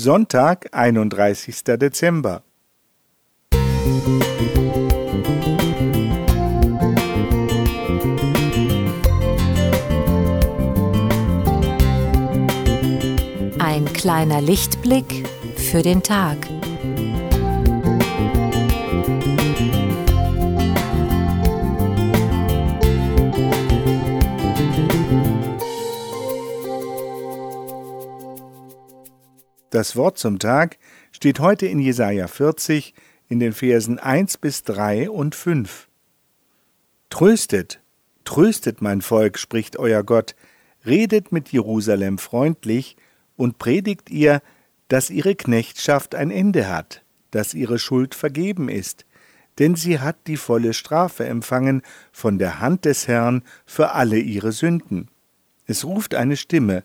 Sonntag, 31. Dezember. Ein kleiner Lichtblick für den Tag. Das Wort zum Tag steht heute in Jesaja 40 in den Versen 1 bis 3 und 5. Tröstet, tröstet mein Volk, spricht euer Gott, redet mit Jerusalem freundlich und predigt ihr, dass ihre Knechtschaft ein Ende hat, dass ihre Schuld vergeben ist, denn sie hat die volle Strafe empfangen von der Hand des Herrn für alle ihre Sünden. Es ruft eine Stimme,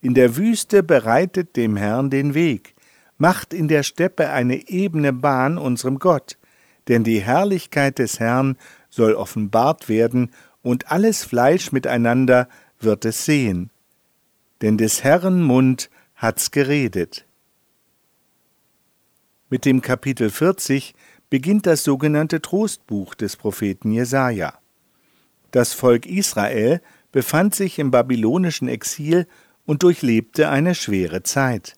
in der Wüste bereitet dem Herrn den Weg, macht in der Steppe eine ebene Bahn unserem Gott, denn die Herrlichkeit des Herrn soll offenbart werden, und alles Fleisch miteinander wird es sehen. Denn des Herrn Mund hat's geredet. Mit dem Kapitel 40 beginnt das sogenannte Trostbuch des Propheten Jesaja. Das Volk Israel befand sich im babylonischen Exil und durchlebte eine schwere Zeit.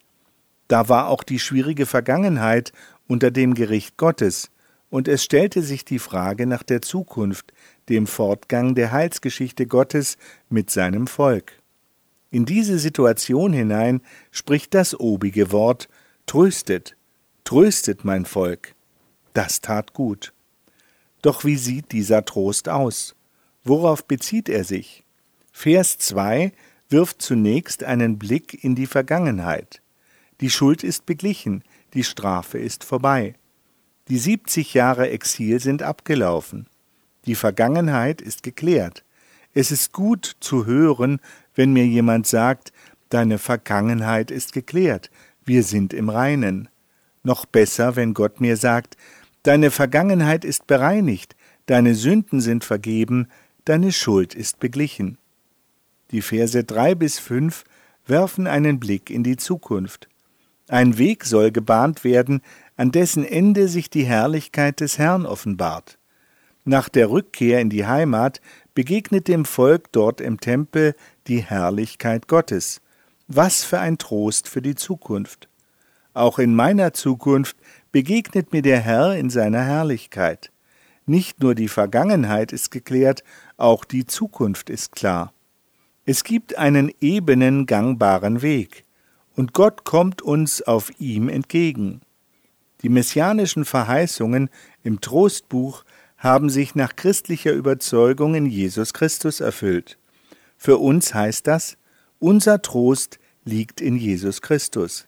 Da war auch die schwierige Vergangenheit unter dem Gericht Gottes, und es stellte sich die Frage nach der Zukunft, dem Fortgang der Heilsgeschichte Gottes mit seinem Volk. In diese Situation hinein spricht das obige Wort Tröstet, tröstet mein Volk. Das tat gut. Doch wie sieht dieser Trost aus? Worauf bezieht er sich? Vers 2 wirft zunächst einen Blick in die Vergangenheit. Die Schuld ist beglichen, die Strafe ist vorbei. Die 70 Jahre Exil sind abgelaufen. Die Vergangenheit ist geklärt. Es ist gut zu hören, wenn mir jemand sagt, deine Vergangenheit ist geklärt, wir sind im Reinen. Noch besser, wenn Gott mir sagt, deine Vergangenheit ist bereinigt, deine Sünden sind vergeben, deine Schuld ist beglichen. Die Verse drei bis fünf werfen einen Blick in die Zukunft. Ein Weg soll gebahnt werden, an dessen Ende sich die Herrlichkeit des Herrn offenbart. Nach der Rückkehr in die Heimat begegnet dem Volk dort im Tempel die Herrlichkeit Gottes. Was für ein Trost für die Zukunft. Auch in meiner Zukunft begegnet mir der Herr in seiner Herrlichkeit. Nicht nur die Vergangenheit ist geklärt, auch die Zukunft ist klar. Es gibt einen ebenen, gangbaren Weg, und Gott kommt uns auf ihm entgegen. Die messianischen Verheißungen im Trostbuch haben sich nach christlicher Überzeugung in Jesus Christus erfüllt. Für uns heißt das, unser Trost liegt in Jesus Christus.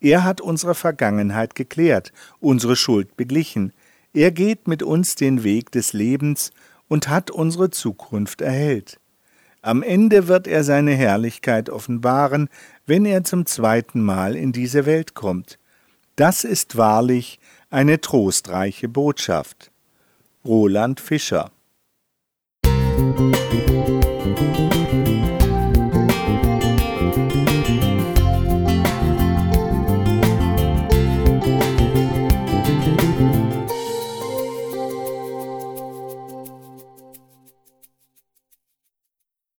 Er hat unsere Vergangenheit geklärt, unsere Schuld beglichen. Er geht mit uns den Weg des Lebens und hat unsere Zukunft erhellt. Am Ende wird er seine Herrlichkeit offenbaren, wenn er zum zweiten Mal in diese Welt kommt. Das ist wahrlich eine trostreiche Botschaft. Roland Fischer Musik